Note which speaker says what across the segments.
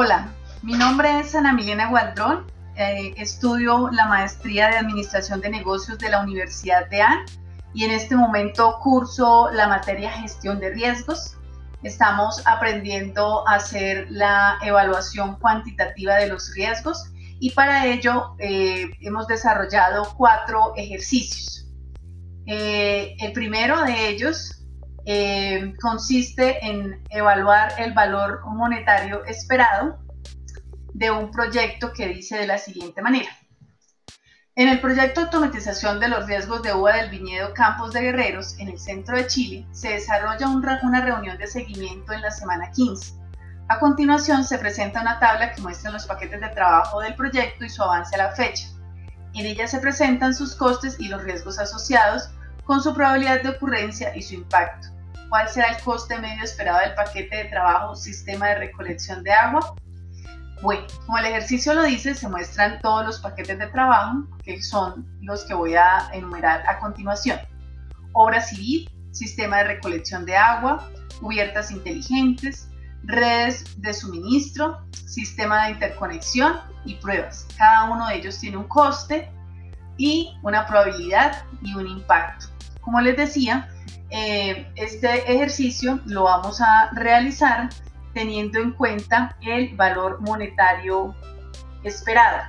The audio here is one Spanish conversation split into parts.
Speaker 1: Hola, mi nombre es Ana Milena Gualdrón. Eh, estudio la maestría de Administración de Negocios de la Universidad de AN y en este momento curso la materia Gestión de Riesgos. Estamos aprendiendo a hacer la evaluación cuantitativa de los riesgos y para ello eh, hemos desarrollado cuatro ejercicios. Eh, el primero de ellos eh, consiste en evaluar el valor monetario esperado de un proyecto que dice de la siguiente manera. En el proyecto de automatización de los riesgos de uva del viñedo Campos de Guerreros, en el centro de Chile, se desarrolla una reunión de seguimiento en la semana 15. A continuación se presenta una tabla que muestra los paquetes de trabajo del proyecto y su avance a la fecha. En ella se presentan sus costes y los riesgos asociados con su probabilidad de ocurrencia y su impacto. ¿Cuál será el coste medio esperado del paquete de trabajo sistema de recolección de agua? Bueno, como el ejercicio lo dice, se muestran todos los paquetes de trabajo, que son los que voy a enumerar a continuación. Obra civil, sistema de recolección de agua, cubiertas inteligentes, redes de suministro, sistema de interconexión y pruebas. Cada uno de ellos tiene un coste y una probabilidad y un impacto. Como les decía, eh, este ejercicio lo vamos a realizar teniendo en cuenta el valor monetario esperado,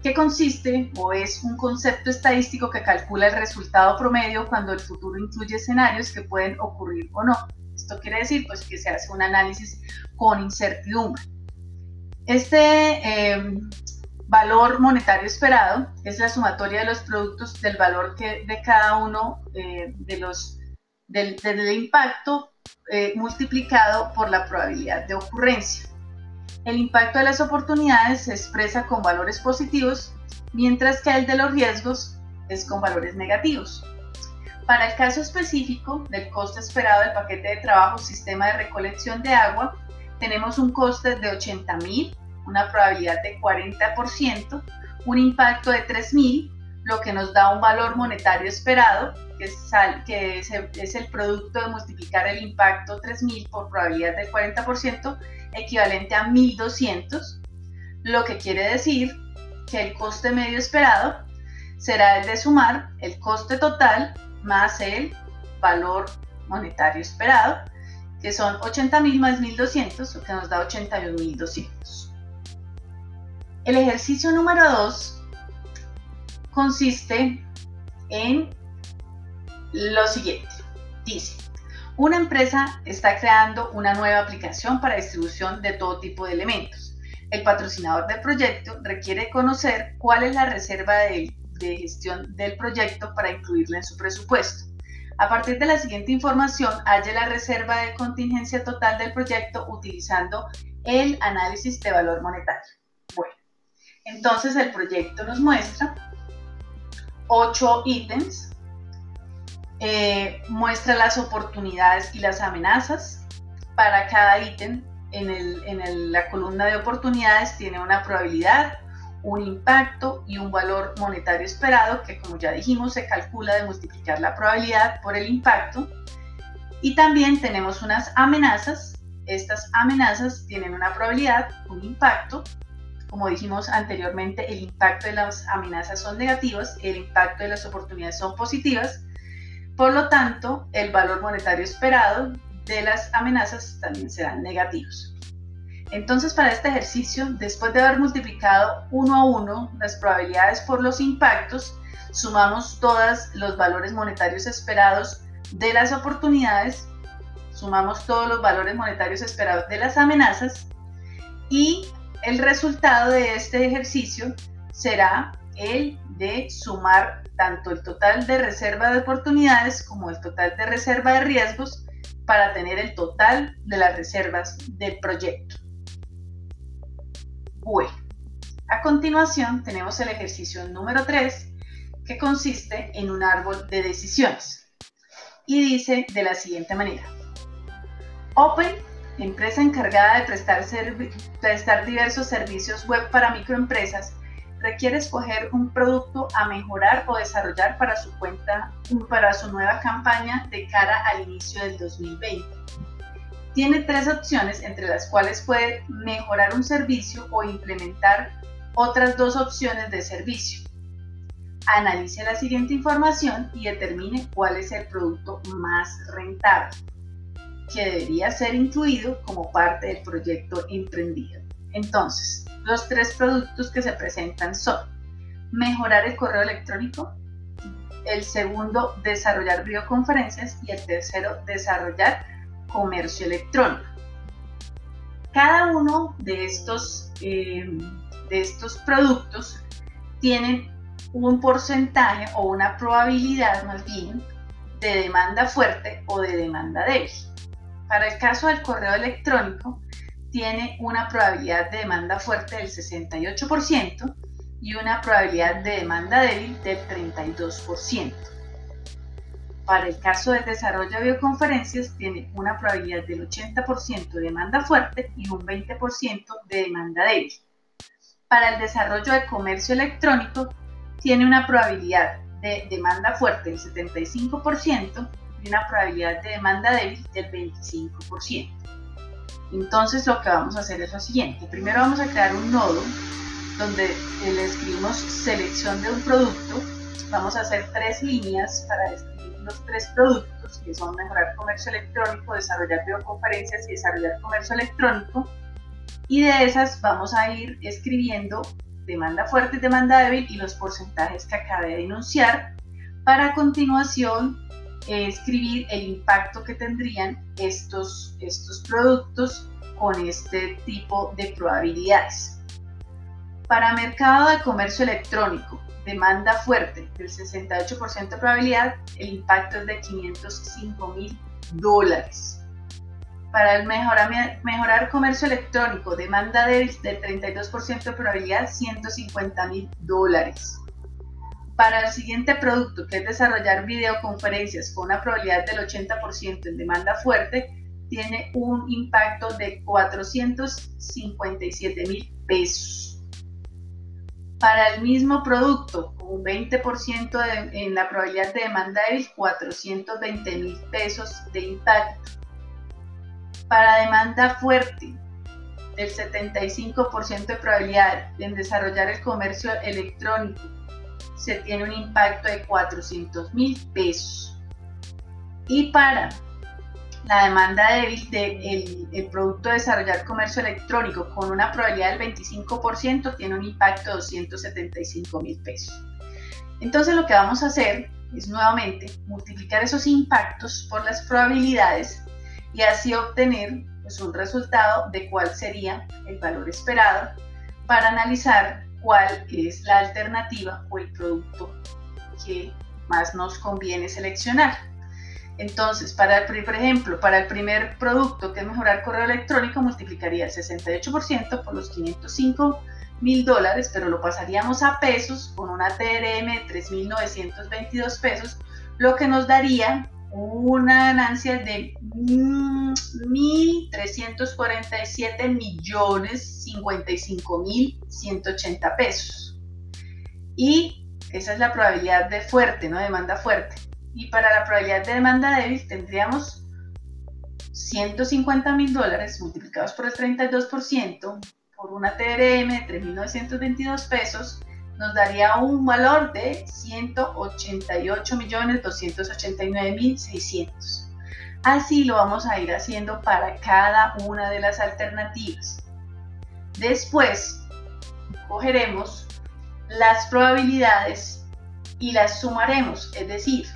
Speaker 1: que consiste o es un concepto estadístico que calcula el resultado promedio cuando el futuro incluye escenarios que pueden ocurrir o no. Esto quiere decir pues, que se hace un análisis con incertidumbre. Este eh, valor monetario esperado es la sumatoria de los productos del valor que de cada uno eh, de los del, impacto eh, multiplicado por la probabilidad de ocurrencia. El impacto de las oportunidades se expresa con valores positivos, mientras que el de los riesgos es con valores negativos. Para el caso específico del coste esperado del paquete de trabajo sistema de recolección de agua, tenemos un coste de 80.000, una probabilidad de 40%, un impacto de 3.000, lo que nos da un valor monetario esperado que, es, el producto de multiplicar el impacto 3000 por probabilidad del 40%, equivalente a 1200, lo que quiere decir que el coste medio esperado será el de sumar el coste total más el valor monetario esperado, que son 80.000 más 1.200, lo que nos da 81.200. El ejercicio número 2 consiste en lo siguiente. Dice, una empresa está creando una nueva aplicación para distribución de todo tipo de elementos. El patrocinador del proyecto requiere conocer cuál es la reserva de, gestión del proyecto para incluirla en su presupuesto. A partir de la siguiente información, halle la reserva de contingencia total del proyecto utilizando el análisis de valor monetario. Bueno, entonces el proyecto nos muestra ocho ítems eh, muestra las oportunidades y las amenazas. Para cada ítem en, la columna de oportunidades tiene una probabilidad, un impacto y un valor monetario esperado que como ya dijimos se calcula de multiplicar la probabilidad por el impacto. Y también tenemos unas amenazas. Estas amenazas tienen una probabilidad, un impacto. Como dijimos anteriormente, el impacto de las amenazas son negativas, el impacto de las oportunidades son positivas por lo tanto, el valor monetario esperado de las amenazas también serán negativos. Entonces, para este ejercicio, después de haber multiplicado uno a uno las probabilidades por los impactos, sumamos todos los valores monetarios esperados de las oportunidades, sumamos todos los valores monetarios esperados de las amenazas y el resultado de este ejercicio será el de sumar tanto el total de reserva de oportunidades como el total de reserva de riesgos para tener el total de las reservas del proyecto. Bueno, a continuación tenemos el ejercicio número 3 que consiste en un árbol de decisiones y dice de la siguiente manera. Open, empresa encargada de prestar, diversos servicios web para microempresas, requiere escoger un producto a mejorar o desarrollar para su cuenta, para su nueva campaña de cara al inicio del 2020. tiene tres opciones entre las cuales puede mejorar un servicio o implementar otras dos opciones de servicio. Analice la siguiente información y determine cuál es el producto más rentable que debería ser incluido como parte del proyecto emprendido. Entonces, los tres productos que se presentan son mejorar el correo electrónico, el segundo, desarrollar videoconferencias y el tercero, desarrollar comercio electrónico. Cada uno de estos, eh, de estos productos tienen un porcentaje o una probabilidad más bien de demanda fuerte o de demanda débil. Para el caso del correo electrónico, tiene una probabilidad de demanda fuerte del 68% y una probabilidad de demanda débil del 32%. Para el caso del desarrollo de videoconferencias, tiene una probabilidad del 80% de demanda fuerte y un 20% de demanda débil. Para el desarrollo de comercio electrónico, tiene una probabilidad de demanda fuerte del 75% y una probabilidad de demanda débil del 25%. Entonces lo que vamos a hacer es lo siguiente. Primero vamos a crear un nodo donde le escribimos selección de un producto. Vamos a hacer tres líneas para describir los tres productos que son mejorar comercio electrónico, desarrollar videoconferencias y desarrollar comercio electrónico. Y de esas vamos a ir escribiendo demanda fuerte y demanda débil y los porcentajes que acabé de enunciar para a continuación eh, escribir el impacto que tendrían estos, estos productos con este tipo de probabilidades. Para mercado de comercio electrónico, demanda fuerte del 68% de probabilidad, el impacto es de 505 mil dólares. Para el mejorar, comercio electrónico, demanda del 32% de probabilidad, 150 mil dólares. Para el siguiente producto, que es desarrollar videoconferencias con una probabilidad del 80% en demanda fuerte, tiene un impacto de 457 mil pesos. Para el mismo producto, con un 20% en la probabilidad de demanda débil, 420 mil pesos de impacto. Para demanda fuerte, del 75% de probabilidad en desarrollar el comercio electrónico, se tiene un impacto de 400 mil pesos. Y para la demanda débil del de el producto de desarrollar comercio electrónico con una probabilidad del 25% tiene un impacto de 275 mil pesos. Entonces lo que vamos a hacer es nuevamente multiplicar esos impactos por las probabilidades y así obtener pues, un resultado de cuál sería el valor esperado para analizar cuál es la alternativa o el producto que más nos conviene seleccionar. Entonces, para el, por ejemplo, para el primer producto que es mejorar correo electrónico, multiplicaría el 68% por los 505 mil dólares, pero lo pasaríamos a pesos con una TRM de 3.922 pesos, lo que nos daría una ganancia de 1.347 millones 55 mil 180 pesos. Y esa es la probabilidad de fuerte, ¿no? Demanda fuerte. Y para la probabilidad de demanda débil tendríamos 150 mil dólares multiplicados por el 32% por una TRM de 3.922 pesos nos daría un valor de 188.289.600. Así lo vamos a ir haciendo para cada una de las alternativas. Después, cogeremos las probabilidades y las sumaremos, es decir,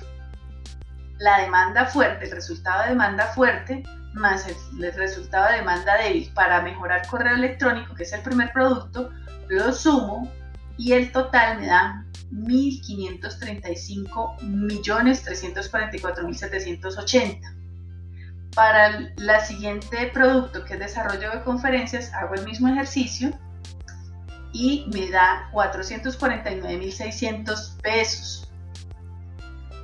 Speaker 1: la demanda fuerte, el resultado de demanda fuerte más el, resultado de demanda débil para mejorar correo electrónico, que es el primer producto, lo sumo y el total me da 1.535.344.780. Para el siguiente producto que es desarrollo de conferencias, hago el mismo ejercicio y me da 449.600 pesos.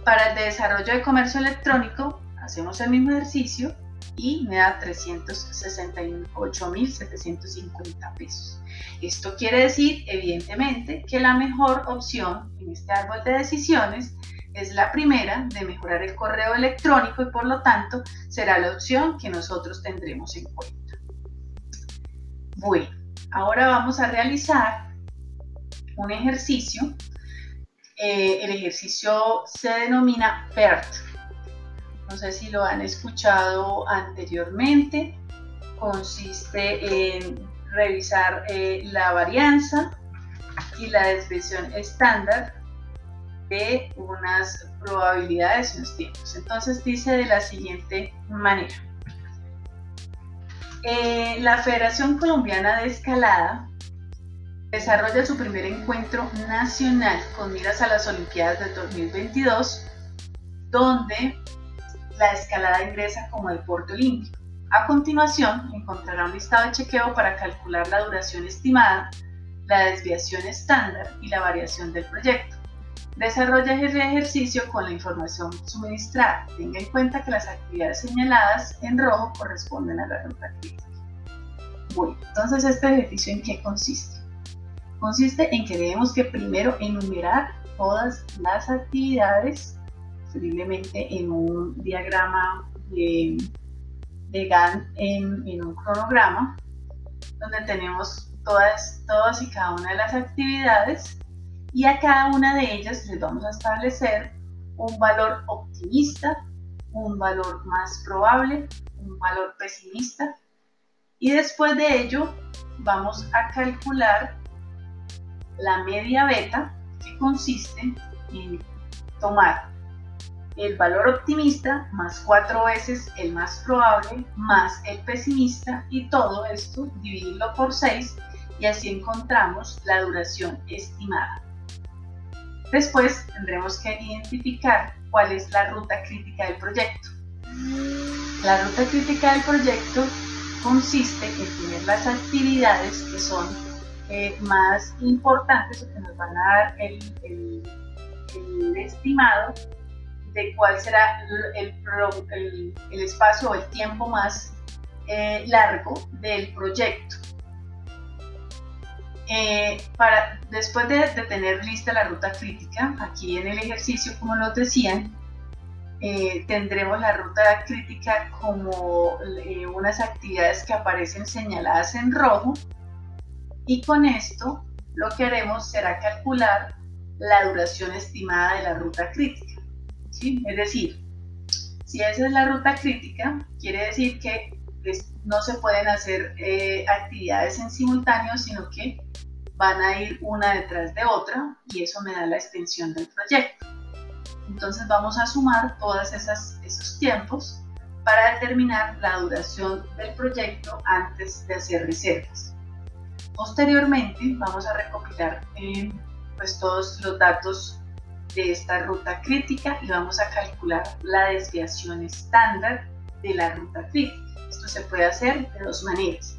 Speaker 1: Para el de desarrollo de comercio electrónico, hacemos el mismo ejercicio y me da 368.750 pesos. Esto quiere decir, evidentemente, que la mejor opción en este árbol de decisiones es la primera de mejorar el correo electrónico y por lo tanto será la opción que nosotros tendremos en cuenta. Bueno, ahora vamos a realizar un ejercicio. Eh, el ejercicio se denomina PERT. No sé si lo han escuchado anteriormente. Consiste en revisar eh, la varianza y la desviación estándar de unas probabilidades y unos tiempos. Entonces dice de la siguiente manera. Eh, la Federación Colombiana de Escalada desarrolla su primer encuentro nacional con miras a las Olimpiadas de 2022, donde la escalada ingresa como deporte olímpico. A continuación, encontrará un listado de chequeo para calcular la duración estimada, la desviación estándar y la variación del proyecto. Desarrolla el ejercicio con la información suministrada. Tenga en cuenta que las actividades señaladas en rojo corresponden a la ruta crítica. Bueno, entonces este ejercicio en qué consiste? Consiste en que debemos que primero enumerar todas las actividades, preferiblemente en un diagrama de, GAN en, en, un cronograma, donde tenemos todas, todas y cada una de las actividades y a cada una de ellas les vamos a establecer un valor optimista, un valor más probable, un valor pesimista y después de ello vamos a calcular la media beta que consiste en tomar el valor optimista más cuatro veces el más probable más el pesimista y todo esto dividirlo por 6 y así encontramos la duración estimada. Después tendremos que identificar cuál es la ruta crítica del proyecto. La ruta crítica del proyecto consiste en tener las actividades que son eh, más importantes o que nos van a dar el, estimado de cuál será el, espacio o el tiempo más eh, largo del proyecto. Eh, para, después de, tener lista la ruta crítica, aquí en el ejercicio, como nos decían, eh, tendremos la ruta crítica como unas actividades que aparecen señaladas en rojo y con esto lo que haremos será calcular la duración estimada de la ruta crítica. Es decir, si esa es la ruta crítica, quiere decir que no se pueden hacer actividades en simultáneo, sino que van a ir una detrás de otra y eso me da la extensión del proyecto. Entonces vamos a sumar todos esos tiempos para determinar la duración del proyecto antes de hacer reservas. Posteriormente vamos a recopilar eh, pues todos los datos de esta ruta crítica y vamos a calcular la desviación estándar de la ruta crítica. Esto se puede hacer de dos maneras.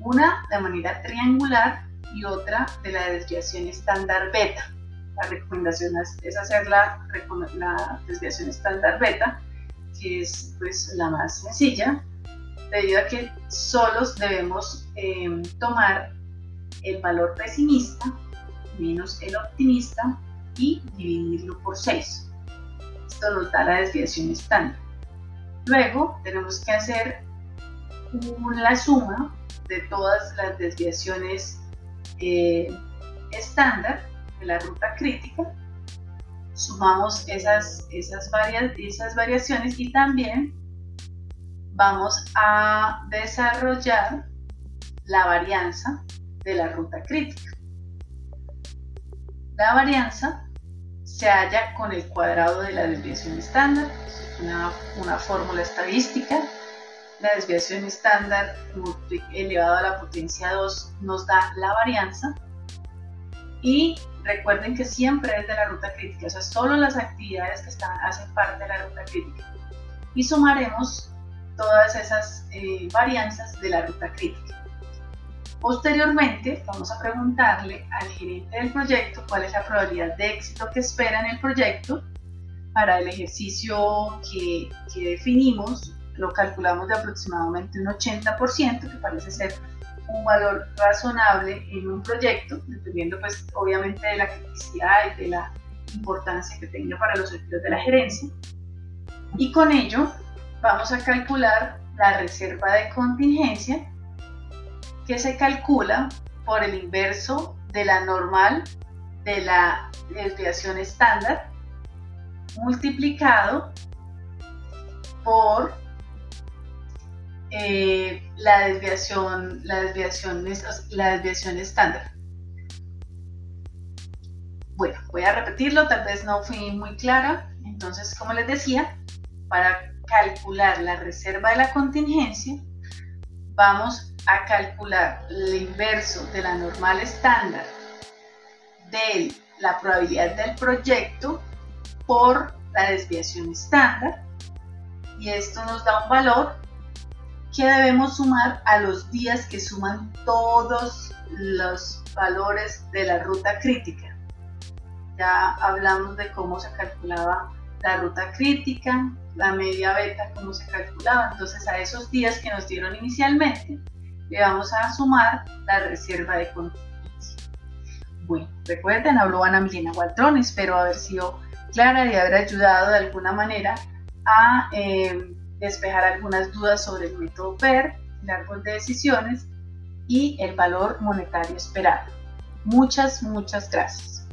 Speaker 1: Una de manera triangular y otra de la desviación estándar beta. La recomendación es hacer la, desviación estándar beta, que es pues la más sencilla, debido a que solos debemos em, tomar el valor pesimista menos el optimista y dividirlo por 6. Esto nos da la desviación estándar. Luego tenemos que hacer la suma de todas las desviaciones eh, estándar de la ruta crítica, sumamos esas, esas, esas variaciones y también vamos a desarrollar la varianza de la ruta crítica. La varianza se halla con el cuadrado de la desviación estándar, una, una fórmula estadística la desviación estándar elevado a la potencia 2 nos da la varianza. Y recuerden que siempre es de la ruta crítica, o sea, solo las actividades que están, hacen parte de la ruta crítica. Y sumaremos todas esas eh, varianzas de la ruta crítica. Posteriormente, vamos a preguntarle al gerente del proyecto cuál es la probabilidad de éxito que espera en el proyecto para el ejercicio que, que definimos lo calculamos de aproximadamente un 80%, que parece ser un valor razonable en un proyecto, dependiendo pues obviamente de la criticidad y de la importancia que tenga para los efectos de la gerencia. Y con ello vamos a calcular la reserva de contingencia que se calcula por el inverso de la normal de la desviación estándar multiplicado por eh, la desviación, la desviación, la desviación estándar. Bueno, voy a repetirlo, tal vez no fui muy clara. Entonces, como les decía, para calcular la reserva de la contingencia, vamos a calcular el inverso de la normal estándar de la probabilidad del proyecto por la desviación estándar y esto nos da un valor que debemos sumar a los días que suman todos los valores de la ruta crítica. Ya hablamos de cómo se calculaba la ruta crítica, la media beta, cómo se calculaba. Entonces a esos días que nos dieron inicialmente, le vamos a sumar la reserva de contingencia. Bueno, recuerden, habló Ana Milena Gualtrón, espero haber sido clara y haber ayudado de alguna manera a eh, despejar algunas dudas sobre el método PER, el árbol de decisiones y el valor monetario esperado. Muchas, muchas gracias.